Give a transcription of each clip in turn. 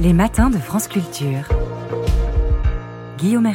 Les matins de France Culture. Guillaume.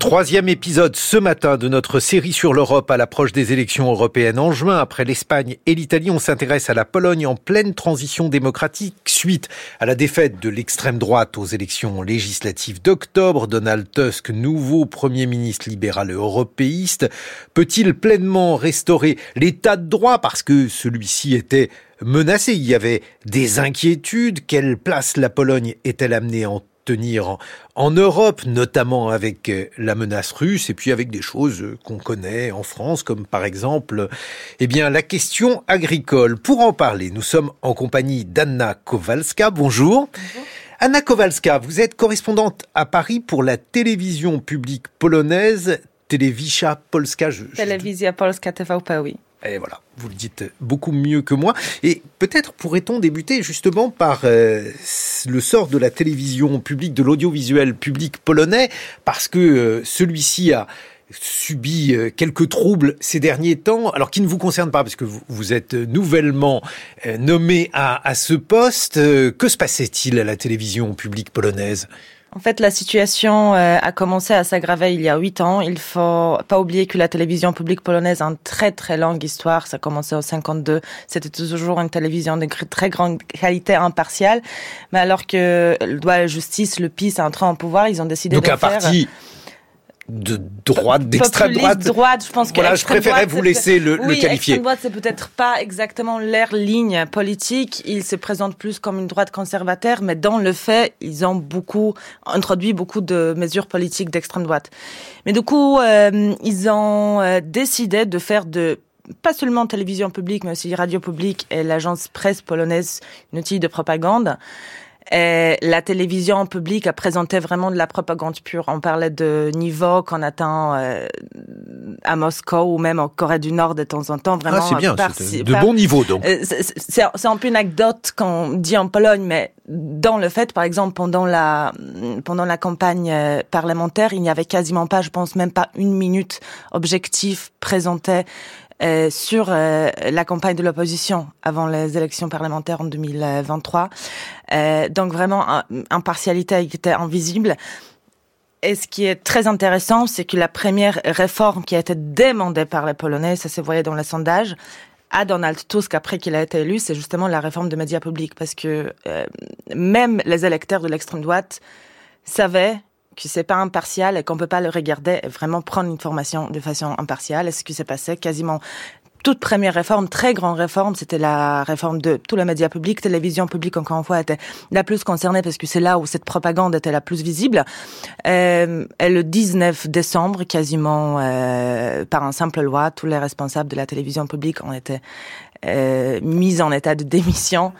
Troisième épisode ce matin de notre série sur l'Europe à l'approche des élections européennes. En juin, après l'Espagne et l'Italie, on s'intéresse à la Pologne en pleine transition démocratique suite à la défaite de l'extrême droite aux élections législatives d'octobre. Donald Tusk, nouveau Premier ministre libéral européiste, peut-il pleinement restaurer l'état de droit? Parce que celui-ci était menacé Il y avait des inquiétudes. Quelle place la Pologne est-elle amenée en tenir en, Europe, notamment avec euh, la menace russe et puis avec des choses euh, qu'on connaît en France, comme par exemple, eh bien, la question agricole. Pour en parler, nous sommes en compagnie d'Anna Kowalska. Bonjour. Bonjour. Anna Kowalska, vous êtes correspondante à Paris pour la télévision publique polonaise Telewizja Polska. Telewizja Polska TVP, oui. Et voilà, vous le dites beaucoup mieux que moi. Et peut-être pourrait-on débuter justement par euh, le sort de la télévision publique, de l'audiovisuel public polonais, parce que euh, celui-ci a subi euh, quelques troubles ces derniers temps, alors qui ne vous concernent pas, parce que vous, êtes nouvellement nommé à, à ce poste. Que se passait-il à la télévision publique polonaise? En fait, la situation euh, a commencé à s'aggraver il y a huit ans. Il faut pas oublier que la télévision publique polonaise a une très très longue histoire. Ça a commencé en 52. C'était toujours une télévision de très grande qualité impartiale. Mais alors que le doigt la justice, le PIS, est entré en pouvoir, ils ont décidé Donc de faire... parti de droite, d'extrême droite. droite. Je pense que voilà, je préférais vous laisser le, oui, le qualifier. droite, c'est peut-être pas exactement leur ligne politique. Ils se présentent plus comme une droite conservateur, mais dans le fait, ils ont beaucoup introduit beaucoup de mesures politiques d'extrême droite. Mais du coup, euh, ils ont euh, décidé de faire de pas seulement télévision publique, mais aussi radio publique et l'agence presse polonaise, une outil de propagande. Et la télévision publique a présenté vraiment de la propagande pure. On parlait de niveau qu'on atteint euh, à Moscou ou même en Corée du Nord de temps en temps. Vraiment, ah, c'est bien, c'est de bon niveau donc. Euh, c'est un peu une anecdote qu'on dit en Pologne, mais dans le fait, par exemple, pendant la pendant la campagne euh, parlementaire, il n'y avait quasiment pas, je pense même pas une minute objectif présenté euh, sur euh, la campagne de l'opposition avant les élections parlementaires en 2023. Euh, donc vraiment, impartialité était invisible. Et ce qui est très intéressant, c'est que la première réforme qui a été demandée par les Polonais, ça se voyait dans les sondages, à Donald Tusk après qu'il a été élu, c'est justement la réforme des médias publics, parce que même les électeurs de l'extrême droite savaient que c'est pas impartial et qu'on peut pas le regarder et vraiment prendre une formation de façon impartiale. Et ce qui s'est passé quasiment toute première réforme, très grande réforme, c'était la réforme de tous les médias publics, télévision publique encore une fois était la plus concernée parce que c'est là où cette propagande était la plus visible. Euh, et le 19 décembre, quasiment euh, par un simple loi, tous les responsables de la télévision publique ont été euh, mis en état de démission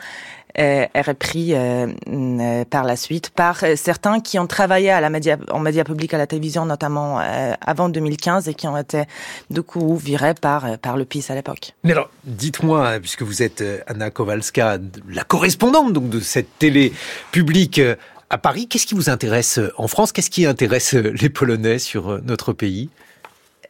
repris euh, euh, par la suite par euh, certains qui ont travaillé à la média, en médias publics à la télévision, notamment avant 2015, et qui ont été du coup virés par, par le PIS à l'époque. Mais alors, dites-moi, puisque vous êtes Anna Kowalska, la correspondante donc de cette télé publique à Paris, qu'est-ce qui vous intéresse en France? Qu'est-ce qui intéresse les Polonais sur notre pays?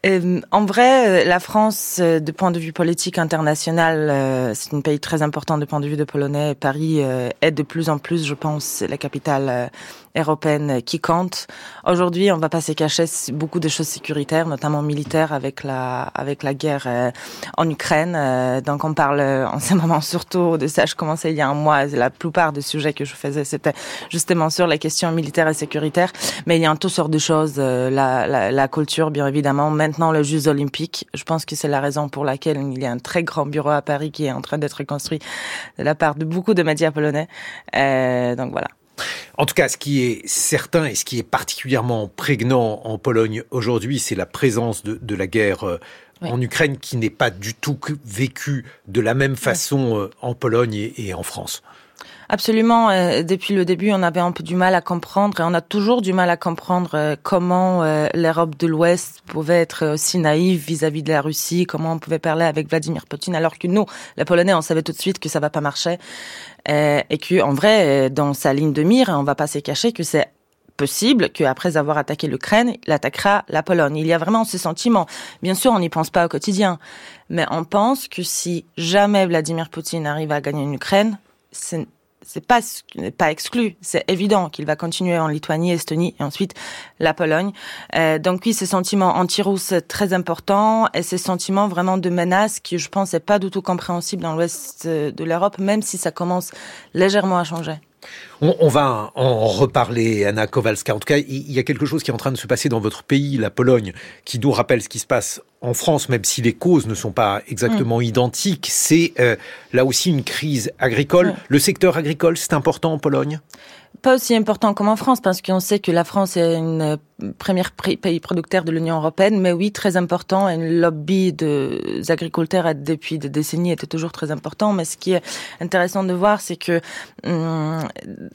Euh, en vrai, la France, euh, de point de vue politique international, euh, c'est un pays très important de point de vue de Polonais. Paris est de plus en plus, je pense, la capitale européenne qui compte. Aujourd'hui, on va pas se cacher beaucoup de choses sécuritaires, notamment militaires, avec la avec la guerre en Ukraine. donc, on parle en ce moment surtout de ça. Je commençais il y a un mois. La plupart des sujets que je faisais, c'était justement sur les questions militaires et sécuritaires. Mais il y a un tout sort de choses. La, la, la culture, bien évidemment. Maintenant, maintenant le Jeux olympiques. Je pense que c'est la raison pour laquelle il y a un très grand bureau à Paris qui est en train d'être construit de la part de beaucoup de médias polonais. Euh, donc voilà. En tout cas, ce qui est certain et ce qui est particulièrement prégnant en Pologne aujourd'hui, c'est la présence de, de la guerre euh, en Ukraine qui n'est pas du tout vécue de la même façon euh, en Pologne et, et en France. Absolument. Euh, depuis le début, on avait un peu du mal à comprendre et on a toujours du mal à comprendre comment l'Europe de l'Ouest pouvait être aussi naïve vis-à-vis de la Russie, comment on pouvait parler avec Vladimir Poutine, alors que nous, les Polonais, on savait tout de suite que ça va pas marcher et que, en vrai, dans sa ligne de mire, on va pas se cacher que c'est possible qu'après avoir attaqué l'Ukraine, il attaquera la Pologne. Il y a vraiment ce sentiment. Bien sûr, on n'y pense pas au quotidien, mais on pense que si jamais Vladimir Poutine arrive à gagner une Ukraine, pas pas exclu. C'est évident qu'il va continuer en Lituanie, Estonie et ensuite la Pologne. Euh, donc oui, ce sentiment anti-russe très important et ce sentiment vraiment de menace qui, je pense, n'est pas du tout compréhensible dans l'ouest de l'Europe, même si ça commence légèrement à changer. On, va en reparler, Anna Kowalska. En tout cas, il y a quelque chose qui est en train de se passer dans votre pays, la Pologne, qui nous rappelle ce qui se passe en France, même si les causes ne sont pas exactement mm. identiques. C'est euh, là aussi une crise agricole. Le secteur agricole, c'est important en Pologne? Pas aussi important comme en France, parce qu'on sait que la France est une euh, première pays producteur de l'Union européenne, mais oui, très important. Et le lobby des agriculteurs depuis des décennies était toujours très important. Mais ce qui est intéressant de voir, c'est que hum,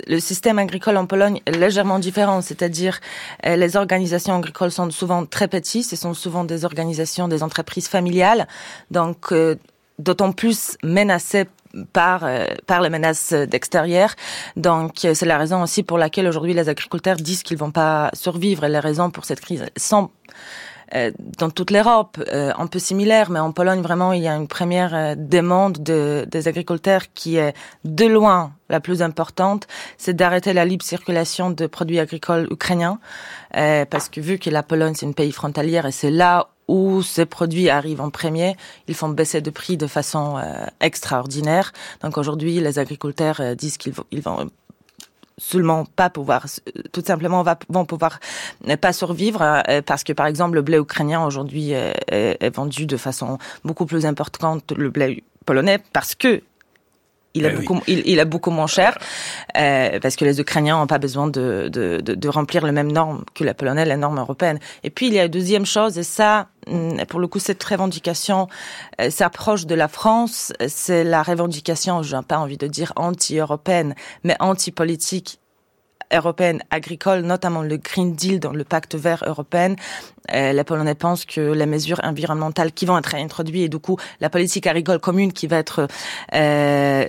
le système agricole en Pologne est légèrement différent. C'est-à-dire, euh, les organisations agricoles sont souvent très petites. Ce sont souvent des organisations, des entreprises familiales. Donc, euh, d'autant plus menacées par euh, par les menaces d'extérieur. Donc euh, c'est la raison aussi pour laquelle aujourd'hui les agriculteurs disent qu'ils vont pas survivre et les raisons pour cette crise sont dans toute l'Europe, un peu similaire, mais en Pologne, vraiment, il y a une première demande de, des agriculteurs qui est de loin la plus importante, c'est d'arrêter la libre circulation de produits agricoles ukrainiens, parce que vu que la Pologne, c'est un pays frontalier et c'est là où ces produits arrivent en premier, ils font baisser de prix de façon euh, extraordinaire. Donc aujourd'hui, les agriculteurs euh, disent qu'ils ils vont seulement pas pouvoir, tout simplement va, vont pouvoir pas survivre euh, parce que par exemple le blé ukrainien aujourd'hui est, est, vendu de façon beaucoup plus importante le blé polonais parce que il, a eh beaucoup, il, il, a beaucoup moins cher euh, parce que les Ukrainiens n'ont pas besoin de, de, de, de, remplir les mêmes normes que la Polonais, les normes européennes. Et puis il y a une deuxième chose, et ça, mm, pour le coup, cette revendication euh, s'approche de la France. C'est la revendication, je n'ai pas envie de dire anti-européenne, mais anti-politique européenne agricole, notamment le Green Deal dans le pacte vert européen. Euh, les Polonais pensent que les mesures environnementales qui vont être introduites et du coup la politique agricole commune qui va être euh,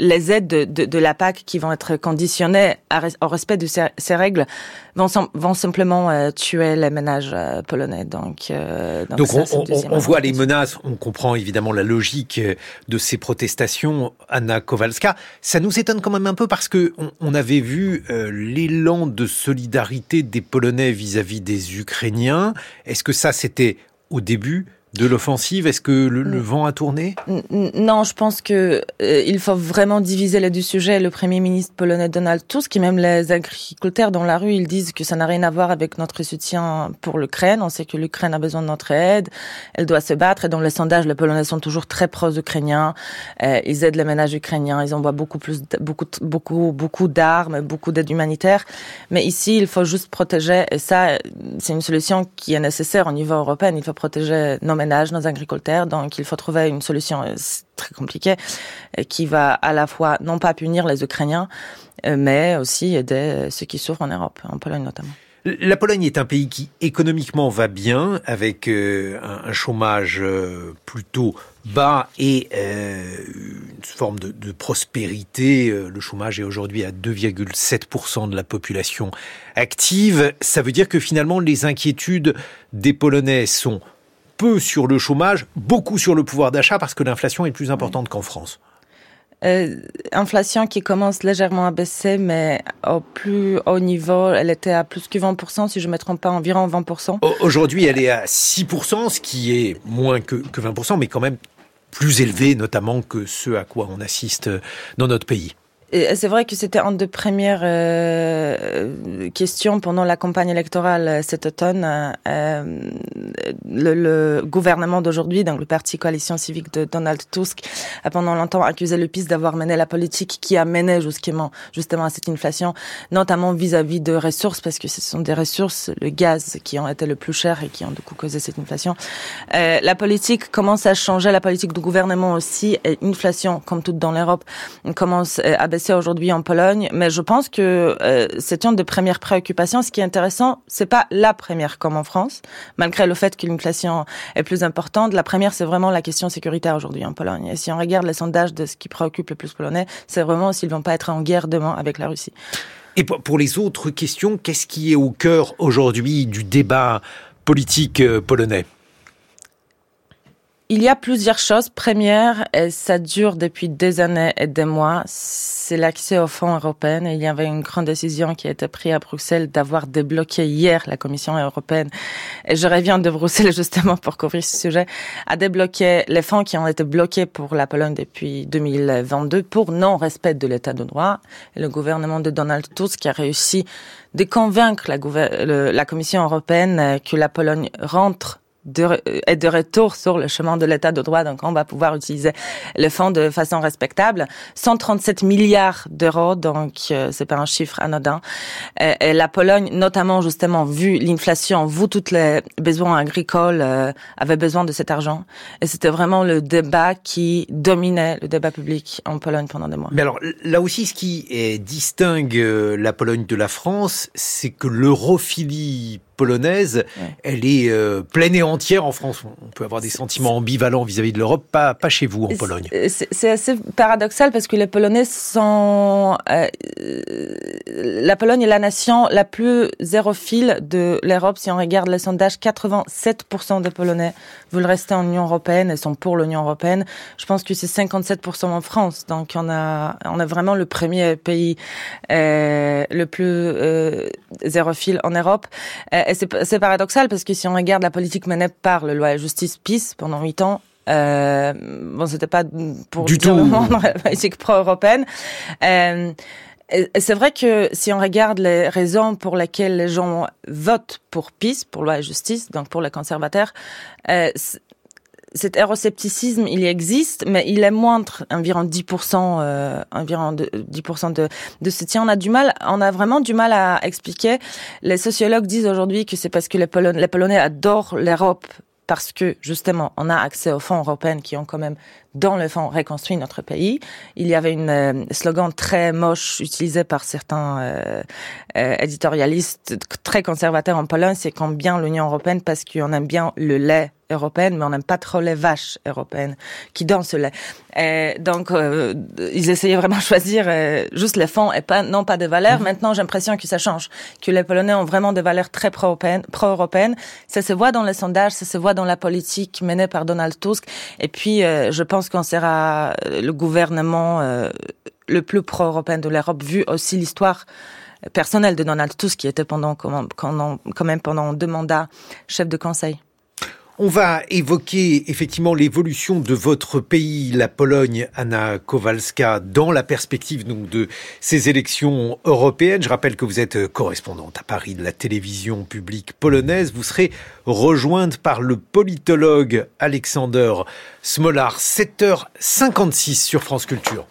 les aides de, de, de, la PAC qui vont être conditionnées au respect de ces, ces règles vont, vont simplement euh, tuer les ménages polonais. Donc, euh, donc, donc on, on, on voit les menaces, on comprend évidemment la logique de ces protestations. Anna Kowalska, ça nous étonne quand même un peu parce que on, on avait vu l'élan de solidarité des Polonais vis-à-vis des Ukrainiens. Est-ce que ça, c'était au début de l'offensive Est-ce que le, vent a tourné? Non, je pense que euh, il faut vraiment diviser les deux sujets. Le Premier ministre polonais Donald Tusk, qui même les agriculteurs dans la rue, ils disent que ça n'a rien à voir avec notre soutien pour l'Ukraine. On sait que l'Ukraine a besoin de notre aide, elle doit se battre. Et dans les sondages, les Polonais sont toujours très pro-ukrainiens. Euh, ils aident les ménages ukrainiens, ils envoient beaucoup plus, beaucoup, beaucoup, beaucoup d'armes, beaucoup d'aide humanitaire. Mais ici, il faut juste protéger. Et ça, c'est une solution qui est nécessaire au niveau européen. Il faut protéger nos ménages, nos agriculteurs. Donc, il faut trouver une solution euh, très compliquée euh, qui va à la fois non pas punir les Ukrainiens, euh, mais aussi aider ceux qui souffrent en Europe, en Pologne notamment. La Pologne est un pays qui économiquement va bien, avec un, chômage plutôt bas et une forme de, de prospérité. Le chômage est aujourd'hui à 2,7% de la population active. Ça veut dire que finalement les inquiétudes des Polonais sont peu sur le chômage, beaucoup sur le pouvoir d'achat parce que l'inflation est plus importante qu'en France. Euh, inflation qui commence légèrement à baisser, mais au plus haut niveau, elle était à plus que 20%, si je ne me trompe pas, environ 20%. Aujourd'hui, elle est à 6%, ce qui est moins que, que 20%, mais quand même plus élevé, notamment que ce à quoi on assiste dans notre pays. C'est vrai que c'était une des premières euh, questions pendant la campagne électorale euh, cet automne. Euh, le, le, gouvernement d'aujourd'hui, donc le parti coalition civique de Donald Tusk, a pendant longtemps accusé le PIS d'avoir mené la politique qui a mené justement, justement à cette inflation, notamment vis-à-vis de ressources, parce que ce sont des ressources, le gaz, qui ont été le plus cher et qui ont du coup causé cette inflation. Euh, la politique commence à changer, la politique du gouvernement aussi, et inflation, comme toute dans l'Europe, commence à baisser c'est aujourd'hui en Pologne, mais je pense que euh, c'est une des premières préoccupations. Ce qui est intéressant, c'est pas la première comme en France, malgré le fait que l'inflation est plus importante. La première, c'est vraiment la question sécuritaire aujourd'hui en Pologne. Et si on regarde les sondages de ce qui préoccupe le plus Polonais, c'est vraiment s'ils vont pas être en guerre demain avec la Russie. Et pour les autres questions, qu'est-ce qui est au cœur aujourd'hui du débat politique euh, polonais? Il y a plusieurs choses. Première, et ça dure depuis des années et des mois, c'est l'accès aux fonds européens. Il y avait une grande décision qui a été prise à Bruxelles d'avoir débloqué hier la Commission européenne. Et je reviens de Bruxelles justement pour couvrir ce sujet, à débloquer les fonds qui ont été bloqués pour la Pologne depuis 2022 pour non-respect de l'état de droit. Et le gouvernement de Donald Tusk a réussi de convaincre la Commission européenne que la Pologne rentre de, est de retour sur le chemin de l'état de droit. Donc, on va pouvoir utiliser le fonds de façon respectable. 137 milliards d'euros, donc euh, c'est pas un chiffre anodin. Et, et, la Pologne, notamment justement, vu l'inflation, vu tous les besoins agricoles, euh, avait besoin de cet argent. Et c'était vraiment le débat qui dominait le débat public en Pologne pendant des mois. Mais alors, là aussi, ce qui est, distingue euh, la Pologne de la France, c'est que l'europhilie polonaise, elle est euh, pleine et entière en France. On peut avoir des sentiments ambivalents vis-à-vis de l'Europe, pas, pas chez vous en Pologne. C'est assez paradoxal parce que les Polonais sont... Euh, la Pologne est la nation la plus zérophile de l'Europe. Si on regarde les sondages, 87% des Polonais veulent rester en Union européenne et sont pour l'Union européenne. Je pense que c'est 57% en France. Donc on a, on a vraiment le premier pays euh, le plus euh, zérophile en Europe. Et c'est paradoxal parce que si on regarde la politique menée par le loi et justice PIS pendant huit ans, euh, bon, c'était pas pour du tout la politique pro-européenne. Euh, c'est vrai que si on regarde les raisons pour lesquelles les gens votent pour PIS, pour loi et justice, donc pour les conservateurs, euh, cet euroscepticisme, il existe, mais il est moindre, environ 10%, euh, environ 10% de, de soutien. On a du mal, on a vraiment du mal à expliquer. Les sociologues disent aujourd'hui que c'est parce que les Polonais adorent l'Europe parce que justement on a accès aux fonds européens qui ont quand même dans le fond reconstruit notre pays. Il y avait une euh, slogan très moche utilisé par certains euh, euh, éditorialistes très conservateurs en Pologne, c'est qu'on bien l'Union européenne parce qu'on aime bien le lait européenne, mais on n'aime pas trop les vaches européennes qui dansent le lait. Et donc, euh, ils essayaient vraiment de choisir euh, juste les fonds et pas non pas des valeurs. Mmh. Maintenant, j'ai l'impression que ça change, que les Polonais ont vraiment des valeurs très pro-européennes. Pro-européennes. Ça se voit dans les sondages, ça se voit dans la politique menée par Donald Tusk. Et puis, euh, je pense qu'on sera le gouvernement le plus pro-européen de l'Europe, vu aussi l'histoire personnelle de Donald Tusk, qui était pendant quand même pendant deux mandats chef de conseil. On va évoquer effectivement l'évolution de votre pays, la Pologne, Anna Kowalska, dans la perspective donc de ces élections européennes. Je rappelle que vous êtes correspondante à Paris de la télévision publique polonaise. Vous serez rejointe par le politologue Alexander Smolar, 7h56 sur France Culture.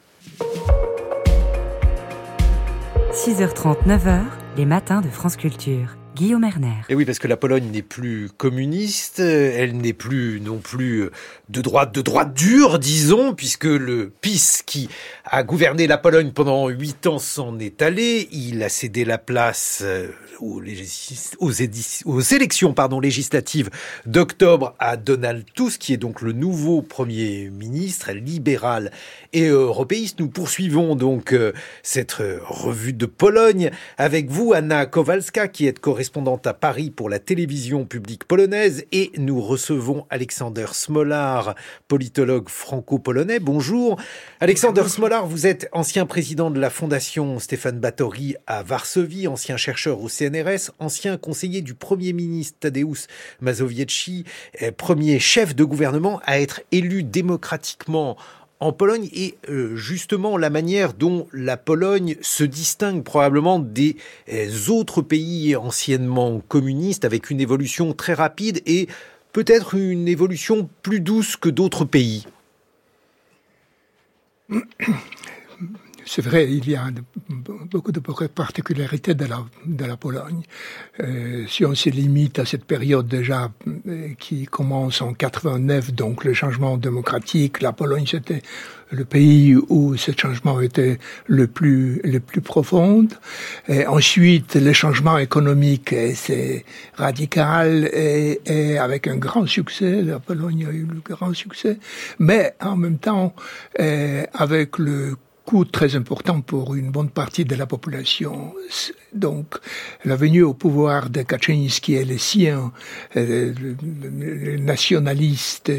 6h30, 9h, les matins de France Culture. Guillaume Erner. Et oui, parce que la Pologne n'est plus communiste, elle n'est plus non plus de droite, de droite dure, disons, puisque le PIS qui a gouverné la Pologne pendant huit ans s'en est allé. Il a cédé la place euh, aux élections pardon, législatives d'octobre à Donald Tusk, qui est donc le nouveau Premier ministre libéral et européiste. Nous poursuivons donc euh, cette revue de Pologne avec vous, Anna Kowalska, qui est correspondante à Paris pour la télévision publique polonaise, et nous recevons Alexander Smolar, politologue franco-polonais. Bonjour. Alexander Smolar, vous êtes ancien président de la Fondation Stéphane Batory à Varsovie, ancien chercheur au CNRS, ancien conseiller du Premier ministre Tadeusz Mazowiecki, euh, premier chef de gouvernement à être élu démocratiquement en Pologne et euh, justement la manière dont la Pologne se distingue probablement des euh, autres pays anciennement communistes avec une évolution très rapide et peut-être une évolution plus douce que d'autres pays. C'est vrai, il y a beaucoup de particularités de la, de la Pologne. Euh, si on se limite à cette période déjà euh, qui commence en 89, donc le changement démocratique, la Pologne c'était le pays où ce changement était le plus le plus profond. Et ensuite, le changement économique, c'est radical et, et, avec un grand succès. La Pologne a eu le grand succès, mais en même temps, euh, avec le coût très important pour une bonne partie de la population. Donc, la venue au pouvoir de Kaczynski et les siens, euh, nationalistes,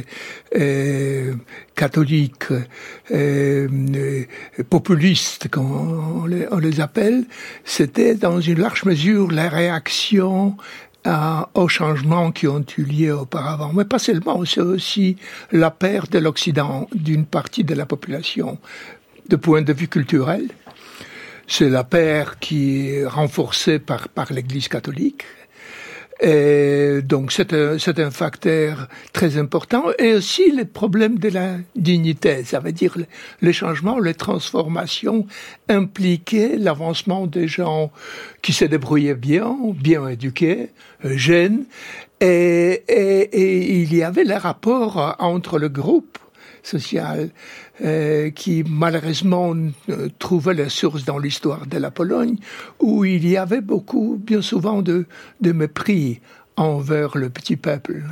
euh, catholiques, euh, populistes, comme on les appelle, c'était dans une large mesure la réaction aux changements qui ont eu lieu auparavant. Mais pas seulement, c'est aussi la perte de l'Occident d'une partie de la population de point de vue culturel. C'est la perte qui est renforcée par, par l'Église catholique. Et donc c'est un, c'est un facteur très important. Et aussi les problèmes de la dignité, ça veut dire les changements, les transformations impliquaient l'avancement des gens qui se débrouillaient bien, bien éduqués, jeunes, et, et, et il y avait le rapport entre le groupe social euh, qui malheureusement euh, trouvait la source dans l'histoire de la Pologne, où il y avait beaucoup, bien souvent, de, de mépris envers le petit peuple.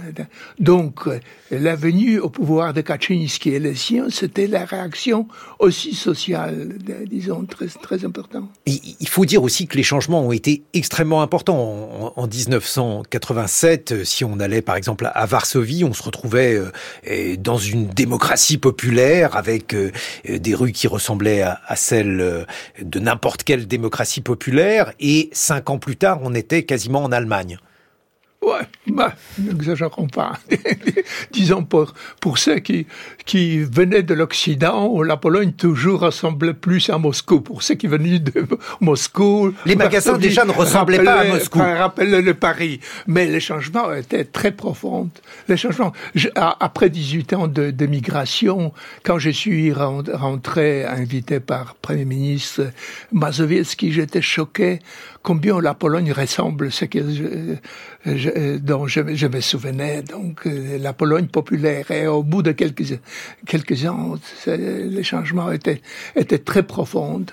Donc, la venue au pouvoir de Kaczynski et les siens, c'était la réaction aussi sociale, disons, très, très importante. Il faut dire aussi que les changements ont été extrêmement importants. En, 1987, si on allait par exemple à Varsovie, on se retrouvait euh, dans une démocratie populaire avec euh, des rues qui ressemblaient à, celles euh, de n'importe quelle démocratie populaire. Et cinq ans plus tard, on était quasiment en Allemagne. Ouais, bah, n'exagérons pas. Disons pour, pour ceux qui, qui venaient de l'Occident, la Pologne toujours ressemblait plus à Moscou. Pour ceux qui venaient de Moscou... Les magasins déjà ne ressemblaient pas à Moscou. Rappelaient le Paris. Mais les changements étaient très profonds. Les changements... après 18 ans de, de migration, quand je suis rentré, invité par Premier ministre Mazowiecki, j'étais choqué combien la Pologne ressemble ce que je, dont je, me souvenais. Donc, euh, la Pologne populaire. Et au bout de quelques, quelques ans, les changements étaient, étaient très profonds.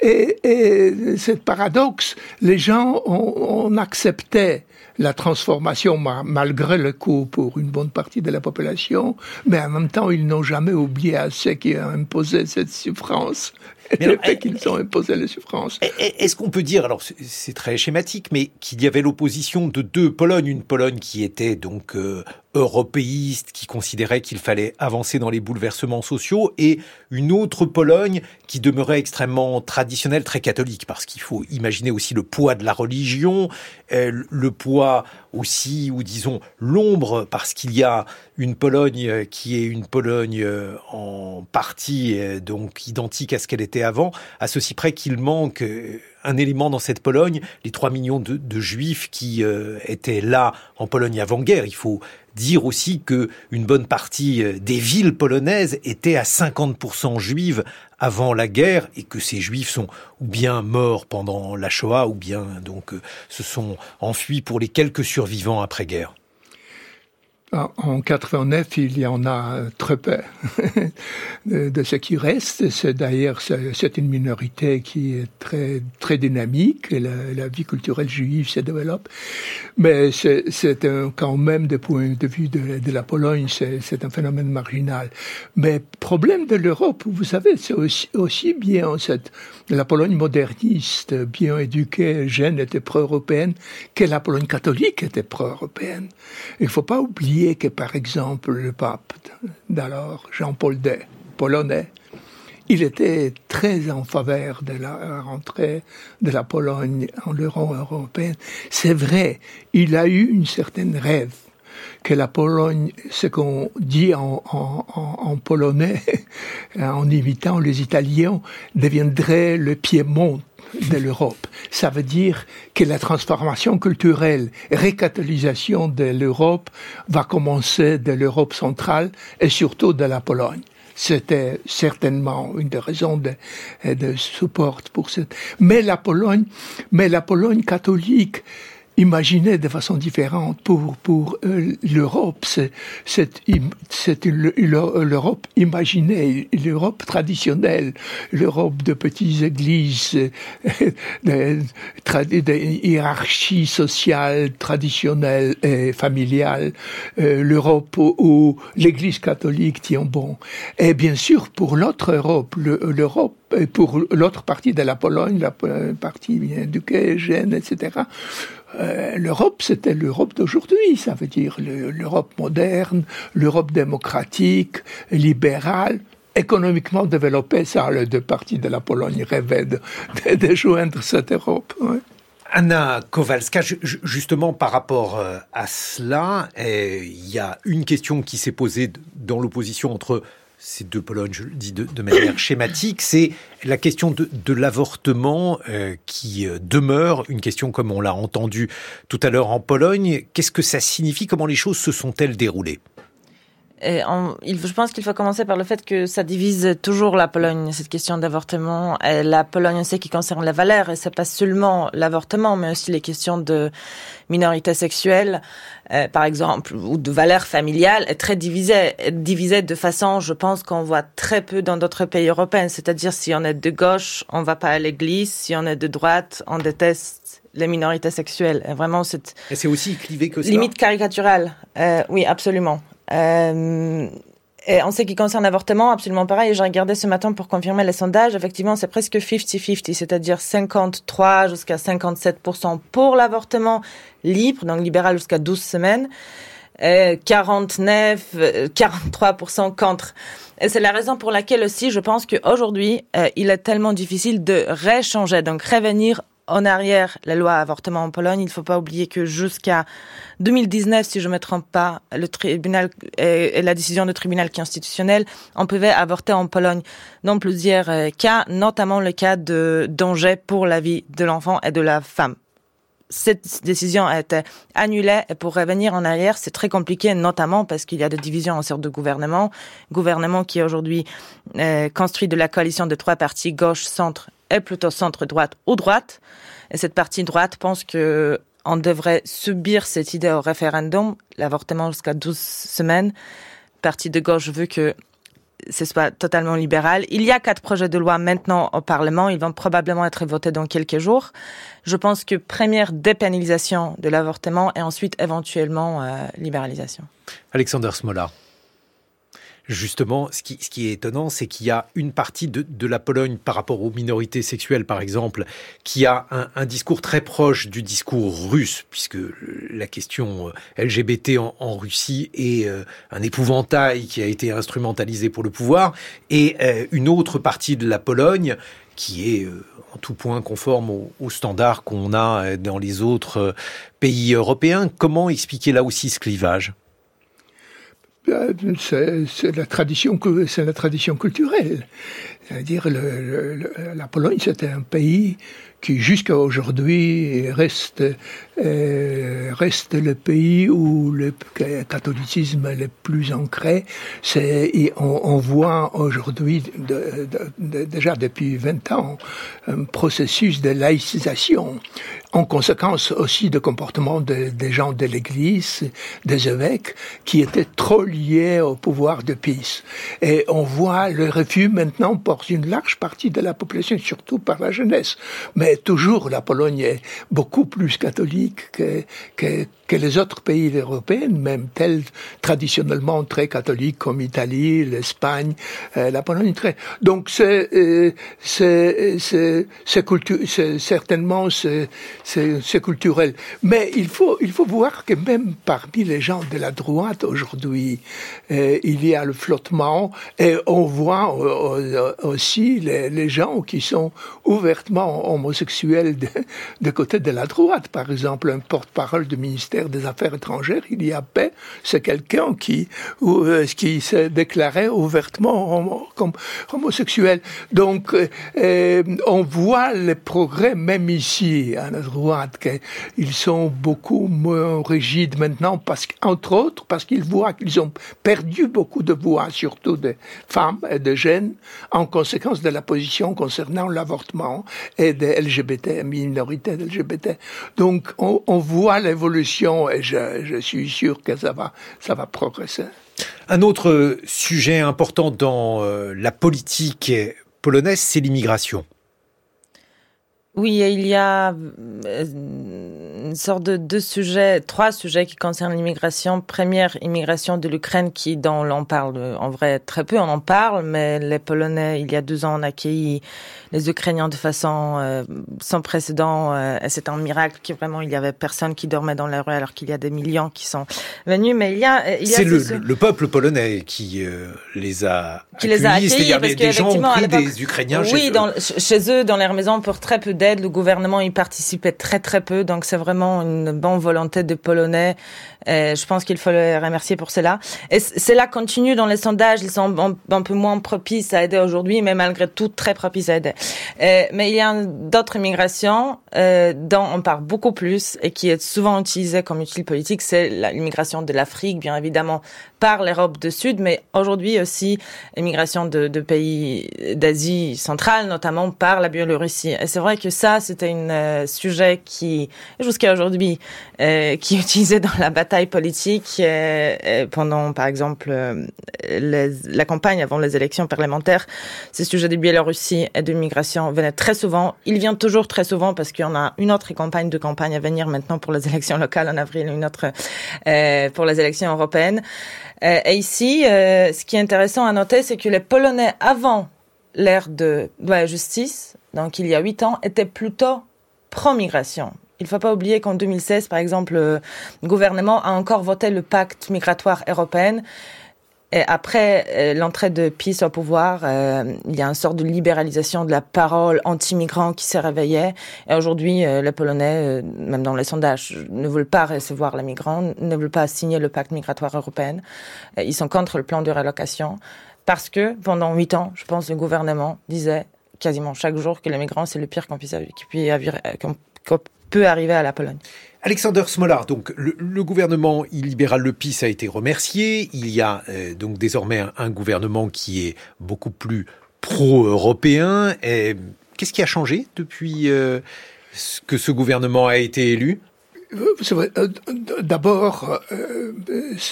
Et, et ce paradoxe, les gens ont, ont accepté la transformation malgré le coût pour une bonne partie de la population, mais en même temps, ils n'ont jamais oublié à ceux qui ont imposé cette souffrance le fait qu'ils ont imposé les souffrances. Est-ce qu'on peut dire, alors c'est très schématique, mais qu'il y avait l'opposition de deux Polognes, une Pologne qui était donc euh, européiste qui considérait qu'il fallait avancer dans les bouleversements sociaux et une autre Pologne qui demeurait extrêmement traditionnelle, très catholique, parce qu'il faut imaginer aussi le poids de la religion, euh, le poids aussi, ou disons l'ombre, parce qu'il y a une Pologne qui est une Pologne euh, en partie euh, donc identique à ce qu'elle était avant, à ceci près qu'il manque un élément dans cette Pologne, les 3 millions de, de juifs qui étaient là en Pologne avant-guerre. Il faut dire aussi que une bonne partie euh, des villes polonaises étaient à 50% juives avant la guerre et que ces juifs sont ou bien morts pendant la Shoah ou bien donc euh, se sont enfuis pour les quelques survivants après-guerre. En 89, il y en a très peu de ce qui reste. C'est d'ailleurs c'est une minorité qui est très très dynamique. Et la, vie culturelle juive se développe, mais c'est quand même, de point de vue de, la Pologne, c'est un phénomène marginal. Mais problème de l'Europe, vous savez, c'est aussi, aussi bien cette la Pologne moderniste, bien éduquée, jeune, était pro-européenne, que la Pologne catholique était pro-européenne. Il ne faut pas oublier que, par exemple, le pape d'alors, Jean-Paul II, polonais, il était très en faveur de la rentrée de la Pologne en l'Union européenne. C'est vrai, il a eu une certaine rêve que la Pologne, ce qu'on dit en, en, en, polonais, en imitant les Italiens, deviendrait le Piémont de l'Europe. Ça veut dire que la transformation culturelle, récatalysation de l'Europe va commencer de l'Europe centrale et surtout de la Pologne. C'était certainement une des raisons de, de support pour cette. Mais la Pologne, mais la Pologne catholique imaginer de façon différente. Pour, pour euh, l'Europe, c'est, c'est, l'Europe imaginée, l'Europe traditionnelle, l'Europe de petites églises, de, de, hiérarchie sociale, traditionnelle et familiale, euh, l'Europe où, l'Église catholique tient bon. Et bien sûr, pour l'autre Europe, l'Europe pour l'autre partie de la Pologne, la partie du Gênes, etc., euh, l'Europe, c'était l'Europe d'aujourd'hui, ça veut dire l'Europe moderne, l'Europe démocratique, libérale, économiquement développée. Ça, les deux parties de la Pologne rêvaient de, de, joindre cette Europe. Anna Kowalska, justement par rapport euh, à cela, eh, il y a une question qui s'est posée dans l'opposition entre ces deux Polognes, je le dis de, manière schématique, c'est la question de, l'avortement euh, qui euh, demeure une question comme on l'a entendu tout à l'heure en Pologne. Qu'est-ce que ça signifie? Comment les choses se sont-elles déroulées? Et je pense qu'il faut commencer par le fait que ça divise toujours la Pologne, cette question d'avortement. La Pologne, c'est qui concerne les valeurs, et c'est pas seulement l'avortement, mais aussi les questions de minorité sexuelle, euh, par exemple, ou de valeurs familiales, est très divisée, divisée de façon, je pense, qu'on voit très peu dans d'autres pays européens. C'est-à-dire, si on est de gauche, on va pas à l'église, si on est de droite, on déteste les minorités sexuelles. Et vraiment, c'est. Et c'est aussi clivé que ça. Limite caricaturale. Euh, oui, absolument. Euh, et en ce qui concerne l'avortement, absolument pareil. J'ai regardé ce matin pour confirmer les sondages. Effectivement, c'est presque 50-50, c'est-à-dire 53 jusqu'à 57% pour l'avortement libre, donc libéral jusqu'à 12 semaines, et 49%, 43% contre. Et c'est la raison pour laquelle aussi, je pense qu'aujourd'hui, euh, il est tellement difficile de réchanger, donc revenir en arrière la loi avortement en Pologne. Il ne faut pas oublier que jusqu'à 2019, si je me trompe pas, et la décision du tribunal constitutionnel, on pouvait avorter en Pologne dans plusieurs euh, cas, notamment le cas de danger pour la vie de l'enfant et de la femme. Cette décision a été annulée et pour revenir en arrière, c'est très compliqué, notamment parce qu'il y a des divisions en sorte de gouvernement. Gouvernement qui est aujourd'hui euh, construit de la coalition de trois partis, gauche, centre est plutôt centre-droite ou droite. Et cette partie droite pense que on devrait subir cette idée au référendum, l'avortement jusqu'à 12 semaines. Partie de gauche veut que ce soit totalement libéral. Il y a quatre projets de loi maintenant au Parlement. Ils vont probablement être votés dans quelques jours. Je pense que première dépénalisation de l'avortement et ensuite éventuellement euh, libéralisation. Alexander Smola. Justement, ce qui, est étonnant, c'est qu'il y a une partie de, de, la Pologne par rapport aux minorités sexuelles, par exemple, qui a un, discours très proche du discours russe, puisque la question euh, LGBT en, Russie est euh, un épouvantail qui a été instrumentalisé pour le pouvoir, et euh, une autre partie de la Pologne qui est en tout point conforme aux, standards qu'on a dans les autres pays européens. Comment expliquer là aussi ce clivage? euh, c'est la tradition, c'est la tradition culturelle. C'est-à-dire, la Pologne, c'était un pays qui jusqu'à aujourd'hui reste euh, reste le pays où le catholicisme est le plus ancré. C'est on, on, voit aujourd'hui déjà depuis 20 ans un processus de laïcisation en conséquence aussi de comportement des gens de l'Église, des évêques, qui étaient trop liés au pouvoir de Pise. Et on voit le refus maintenant pour une large partie de la population, surtout par la jeunesse. Mais toujours, la Pologne est beaucoup plus catholique que, que, les autres pays européens, même tels traditionnellement très catholiques comme l'Italie, l'Espagne, euh, la Pologne très. Donc c'est euh, certainement c'est culturel. Mais il faut il faut voir que même parmi les gens de la droite aujourd'hui, euh, il y a le flottement et on voit aussi les, les gens qui sont ouvertement homosexuels de, de côté de la droite. Par exemple, un porte-parole du ministère des Affaires étrangères, il y a paix, c'est quelqu'un qui, euh, qui s'est déclaré ouvertement homosexuel. Donc, euh, euh, on voit les progrès, même ici, à la droite, qu'ils sont beaucoup moins rigides maintenant, parce qu'entre autres, parce qu'ils voient qu'ils ont perdu beaucoup de voix, surtout des femmes et des jeunes. En conséquence de la position concernant l'avortement et des LGBT, minorités LGBT. Donc, on, voit l'évolution et je, je, suis sûr que ça va, ça va progresser. Un autre sujet important dans euh, la politique polonaise, c'est l'immigration. Oui, il y a euh, une sorte de deux sujets, trois sujets qui concernent l'immigration. Première, immigration de l'Ukraine, qui dont l'on parle en vrai très peu, on en parle, mais les Polonais, il y a deux ans, ont accueilli les Ukrainiens de façon euh, sans précédent. Euh, et c'est un miracle qui vraiment, il y avait personne qui dormait dans la rue alors qu'il y a des millions qui sont venus. Mais il y a, il y a c'est le, le, peuple polonais qui les a qui les a accueillis, c'est-à-dire des, des gens ont pris des Ukrainiens oui, chez dans, eux. chez eux, dans leur maison pour très peu d'aide. Le gouvernement y participait très très peu, donc c'est vraiment une bonne volonté des Polonais. Je pense qu'il faut les remercier pour cela. Et cela continue dans les sondages, ils sont un, peu moins propices à aider aujourd'hui, mais malgré tout très propices à aider. Mais il y a d'autres immigrations euh, dont on parle beaucoup plus et qui est souvent utilisée comme utile politique, c'est l'immigration de l'Afrique, bien évidemment, par l'Europe du Sud, mais aujourd'hui aussi l'immigration de, de, pays d'Asie centrale, notamment par la Biélorussie. Et c'est vrai que ça, c'était un euh, sujet qui, jusqu'à aujourd'hui, euh, qui est utilisé dans la bataille politique euh, euh pendant, par exemple, euh, les, la campagne avant les élections parlementaires. Ce sujet de Biélorussie et de migration venait très souvent. Il vient toujours très souvent parce qu'il y en a une autre campagne de campagne à venir maintenant pour les élections locales en avril, une autre pour les élections européennes. Euh, et ici, euh, ce qui est intéressant à noter, c'est que les Polonais, avant l'ère de, la justice, donc il y a huit ans, étaient plutôt pro-migration. Il ne faut pas oublier qu'en 2016, par exemple, le gouvernement a encore voté le pacte migratoire européen après euh, l'entrée de PiS au pouvoir, euh, il y a une sorte de libéralisation de la parole anti-migrant qui s'est réveillée. Et aujourd'hui, euh, les Polonais, même dans les sondages, ne veulent pas recevoir les migrants, ne veulent pas signer le pacte migratoire européen. ils sont contre le plan de relocation parce que pendant huit ans, je pense, le gouvernement disait quasiment chaque jour que les migrants, c'est le pire qu'on puisse, qu'on peut arriver à la Pologne. Alexander Smolar, donc le, gouvernement illibéral Le PIS a été remercié. Il y a euh, donc désormais un, gouvernement qui est beaucoup plus pro-européen. Qu'est-ce qui a changé depuis euh, que ce gouvernement a été élu? Euh, D'abord,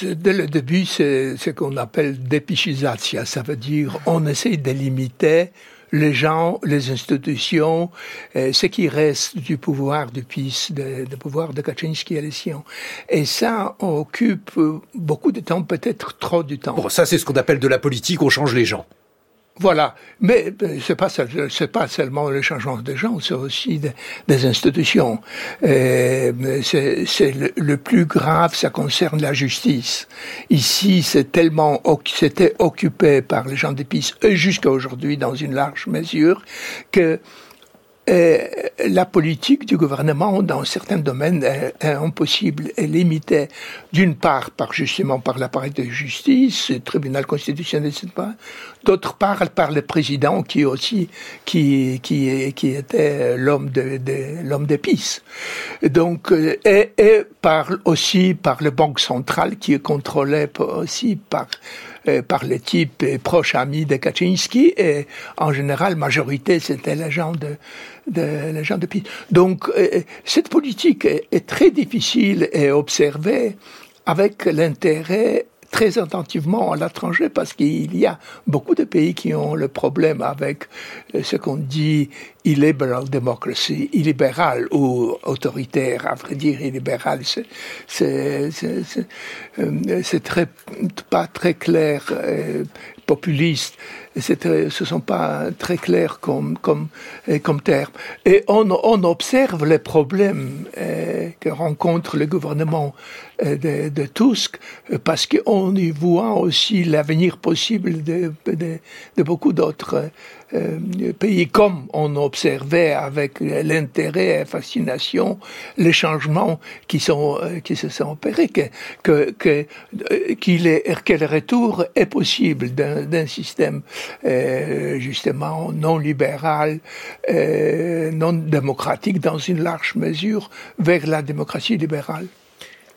dès le début, c'est ce qu'on appelle dépichisatia. Ça veut dire on essaie de limiter les gens, les institutions, euh, ce qui reste du pouvoir du PIS, de pouvoir de Kaczynski et les siens. Et ça occupe beaucoup de temps, peut-être trop du temps. Bon, ça c'est ce qu'on appelle de la politique, on change les gens. Voilà, mais c'est pas pas seulement le changement des gens, c'est aussi des, institutions. Euh, c'est le, le, plus grave, ça concerne la justice. Ici, c'est tellement c'était occupé par les gens d'épices jusqu'à aujourd'hui dans une large mesure que la politique du gouvernement dans certains domaines est, impossible et limitée, d'une part par justement par l'appareil de justice, le tribunal constitutionnel, etc., d'autre part par le président qui aussi qui qui qui était l'homme de, de l'homme d'épices. Donc et, et par aussi par le banque centrale qui est contrôlé aussi par euh, par les types proches amis de Kaczynski et en général majorité c'était les de, de de Donc euh, cette politique est très difficile à observer avec l'intérêt très attentivement à l'étranger parce qu'il y a beaucoup de pays qui ont le problème avec euh, ce qu'on dit illiberal democracy, illibéral ou autoritaire, à vrai dire illibéral, c'est euh, très pas très clair, euh, populiste ce sont pas très clairs comme, comme, comme termes. Et on, observe les problèmes euh, que rencontre le gouvernement euh, de, Tusk parce qu'on y voit aussi l'avenir possible de, de, beaucoup d'autres euh, pays, comme on observait avec l'intérêt et fascination les changements qui sont qui se sont opérés, que que qu'il est, le retour est possible d'un système euh, justement non libéral, euh, non démocratique dans une large mesure vers la démocratie libérale.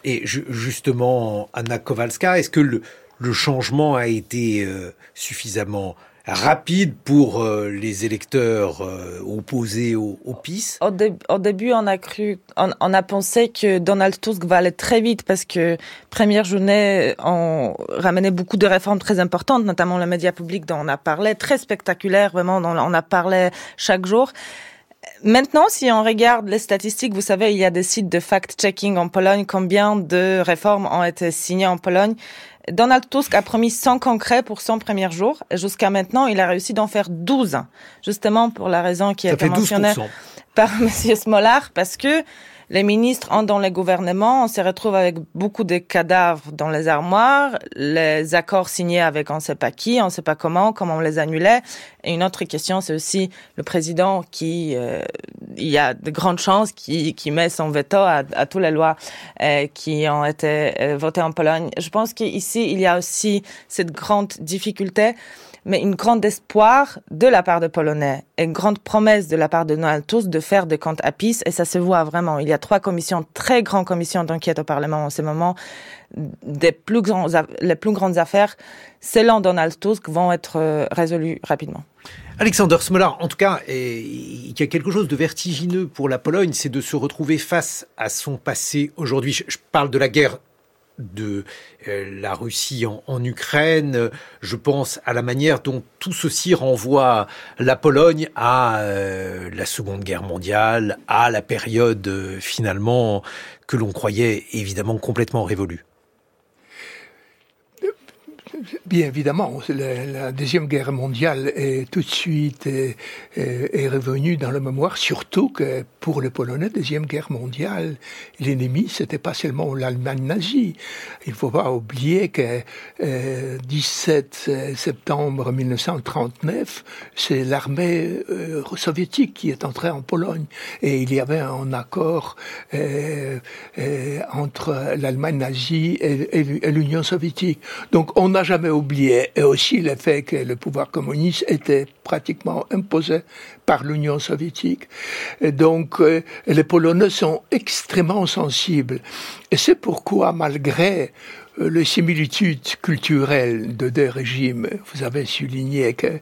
Et justement, Anna Kowalska, est-ce que le, le, changement a été euh, suffisamment rapide pour euh, les électeurs euh, opposés au, au PIS au, au, début, on a cru, on, on, a pensé que Donald Tusk va aller très vite parce que première journée, on ramenait beaucoup de réformes très importantes, notamment le média public dont on a parlé, très spectaculaire, vraiment, dont on a parlé chaque jour. Maintenant, si on regarde les statistiques, vous savez, il y a des sites de fact-checking en Pologne. Combien de réformes ont été signées en Pologne Donald Tusk a promis 100 concrets pour son premier jour. Jusqu'à maintenant, il a réussi d'en faire 12, justement pour la raison qui a été mentionnée par M. Smolar, parce que les ministres ont dans les gouvernements, on se retrouve avec beaucoup de cadavres dans les armoires, les accords signés avec on ne sait pas qui, on ne sait pas comment, comment on les annulait. Et une autre question, c'est aussi le président qui, euh, il y a de grandes chances qui, qui met son veto à, à toutes les lois euh, qui ont été euh, votées en Pologne. Je pense qu'ici, il y a aussi cette grande difficulté mais une grande espoir de la part des Polonais et une grande promesse de la part de Donald Tusk de faire des comptes à PIS et ça se voit vraiment. Il y a trois commissions, très grandes commissions d'enquête au Parlement en ce moment. Des plus les plus grandes affaires, selon Donald Tusk, vont être euh, résolues rapidement. Alexander Smolar, en tout cas, il y a quelque chose de vertigineux pour la Pologne, c'est de se retrouver face à son passé aujourd'hui. Je parle de la guerre de euh, la Russie en, Ukraine. Je pense à la manière dont tout ceci renvoie la Pologne à euh, la Seconde Guerre mondiale, à la période euh, finalement que l'on croyait évidemment complètement révolue. Bien évidemment, la, Deuxième Guerre mondiale est tout de suite est, est, revenue dans la mémoire, surtout que pour les Polonais, Deuxième Guerre mondiale, l'ennemi, c'était pas seulement l'Allemagne nazie. Il faut pas oublier que euh, 17 septembre 1939, c'est l'armée euh, soviétique qui est entrée en Pologne. Et il y avait un accord euh, euh entre l'Allemagne nazie et, et l'Union soviétique. Donc on n'a jamais oublié, et aussi le fait que le pouvoir communiste était pratiquement imposé par l'Union soviétique. Donc, euh, les Polonais sont extrêmement sensibles. Et c'est pourquoi, malgré les similitudes culturelles de deux régimes. Vous avez souligné que,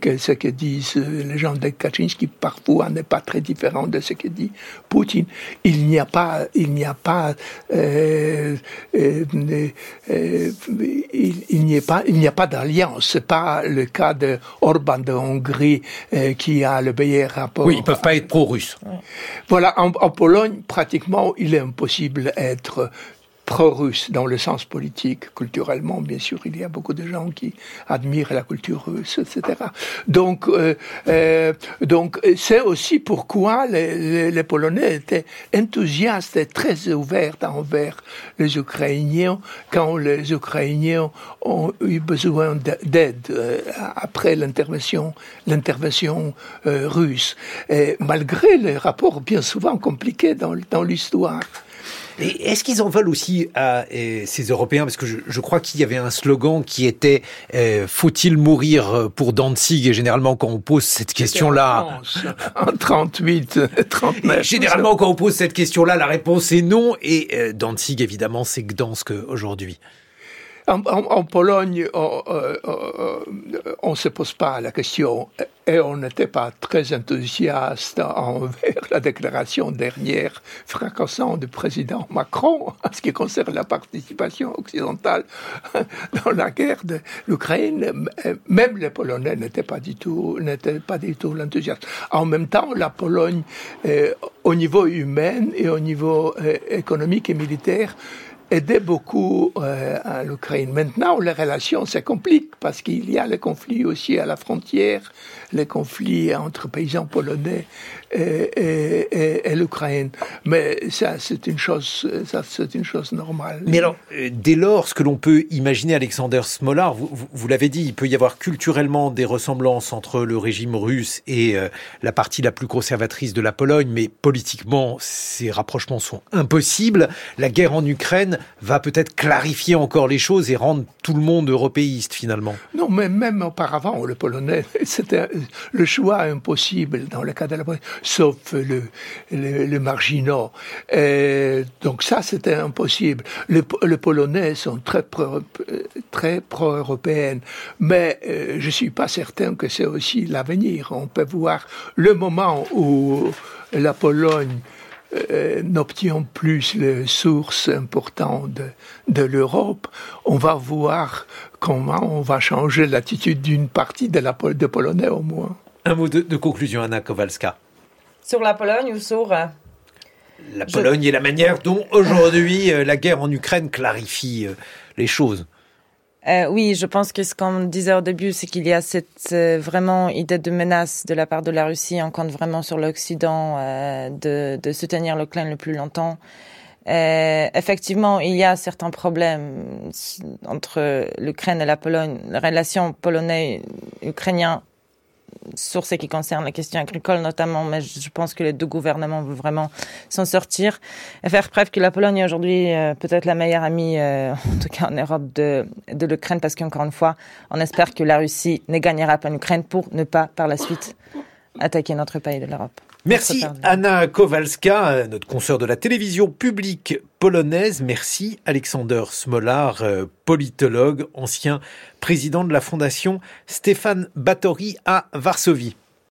que ce que disent les gens de Kaczynski parfois n'est pas très différent de ce que dit Poutine. Il n'y a pas, il n'y a pas, euh, euh, euh il, n'y a pas, il n'y a pas d'alliance. C'est pas le cas de Orban de Hongrie euh, qui a le meilleur rapport. Oui, ils peuvent pas être pro-russes. Voilà, en, en Pologne, pratiquement, il est impossible d'être pro-russe dans le sens politique, culturellement, bien sûr, il y a beaucoup de gens qui admirent la culture russe, etc. Donc, euh, euh, donc c'est aussi pourquoi les, les, Polonais étaient enthousiastes et très ouverts envers les Ukrainiens quand les Ukrainiens ont eu besoin d'aide euh, après l'intervention, l'intervention euh, russe, et malgré les rapports bien souvent compliqués dans, dans l'histoire. Et est-ce qu'ils en veulent aussi à euh, ces Européens? Parce que je, je crois qu'il y avait un slogan qui était euh, Faut-il mourir pour Danzig Et généralement, quand on pose cette question-là... En 38, 39... généralement, quand on pose cette question-là, la réponse est non. Et euh, Danzig, évidemment, c'est Gdansk aujourd'hui. En, Pologne, on ne se pose pas la question et on n'était pas très enthousiaste envers la déclaration dernière fracassante du président Macron en ce qui concerne la participation occidentale dans la guerre de l'Ukraine. Même les Polonais n'étaient pas du tout, n'étaient tout l'enthousiasme. En même temps, la Pologne, euh, au niveau humain et au niveau euh, économique et militaire, aidait beaucoup euh, à l'Ukraine. Maintenant, les relations se compliquent parce qu'il y a les conflits aussi à la frontière, les conflits entre paysans polonais et, l'Ukraine. Mais ça, c'est une chose, ça, c'est une chose normale. Mais alors, euh, dès lors, ce que l'on peut imaginer, Alexander Smolar, vous l'avez dit, il peut y avoir culturellement des ressemblances entre le régime russe et euh, la partie la plus conservatrice de la Pologne, mais politiquement, ces rapprochements sont impossibles. La guerre en Ukraine va peut-être clarifier encore les choses et rendre tout le monde européiste finalement. Non, mais même auparavant, le Polonais, c'était le choix impossible dans le cas de la Pologne sauf le, les, marginaux. Donc ça, c'était impossible. Les, Polonais sont très pro, très pro-européennes, mais euh, je suis pas certain que c'est aussi l'avenir. On peut voir le moment où la Pologne euh, n'obtient plus les sources importantes de, de l'Europe, on va voir comment on va changer l'attitude d'une partie de la de Polonais au moins. Un mot de, conclusion, Anna Kowalska. Sur la Pologne ou sur... Euh, la Pologne et la manière dont aujourd'hui euh, la guerre en Ukraine clarifie les choses. Euh, oui, je pense que ce qu'on disait au début, c'est qu'il y a cette euh, vraiment idée de menace de la part de la Russie. On compte vraiment sur l'Occident euh, de, de, soutenir l'Ukraine le plus longtemps. effectivement, il y a certains problèmes entre l'Ukraine et la Pologne. La relation polonais-ukrainien sur ce qui concerne la question agricole notamment, mais je pense que les deux gouvernements veulent vraiment s'en sortir et faire preuve que la Pologne est aujourd'hui euh, peut-être la meilleure amie, euh, en tout cas en Europe, de, l'Ukraine, parce qu'encore une fois, on espère que la Russie ne gagnera pas l'Ukraine pour ne pas par la suite attaquer notre pays de l'Europe. Merci Anna Kowalska, notre consoeur de la télévision publique polonaise. Merci Alexander Smolar, euh, politologue, ancien président de la fondation Stéphane Batory à Varsovie.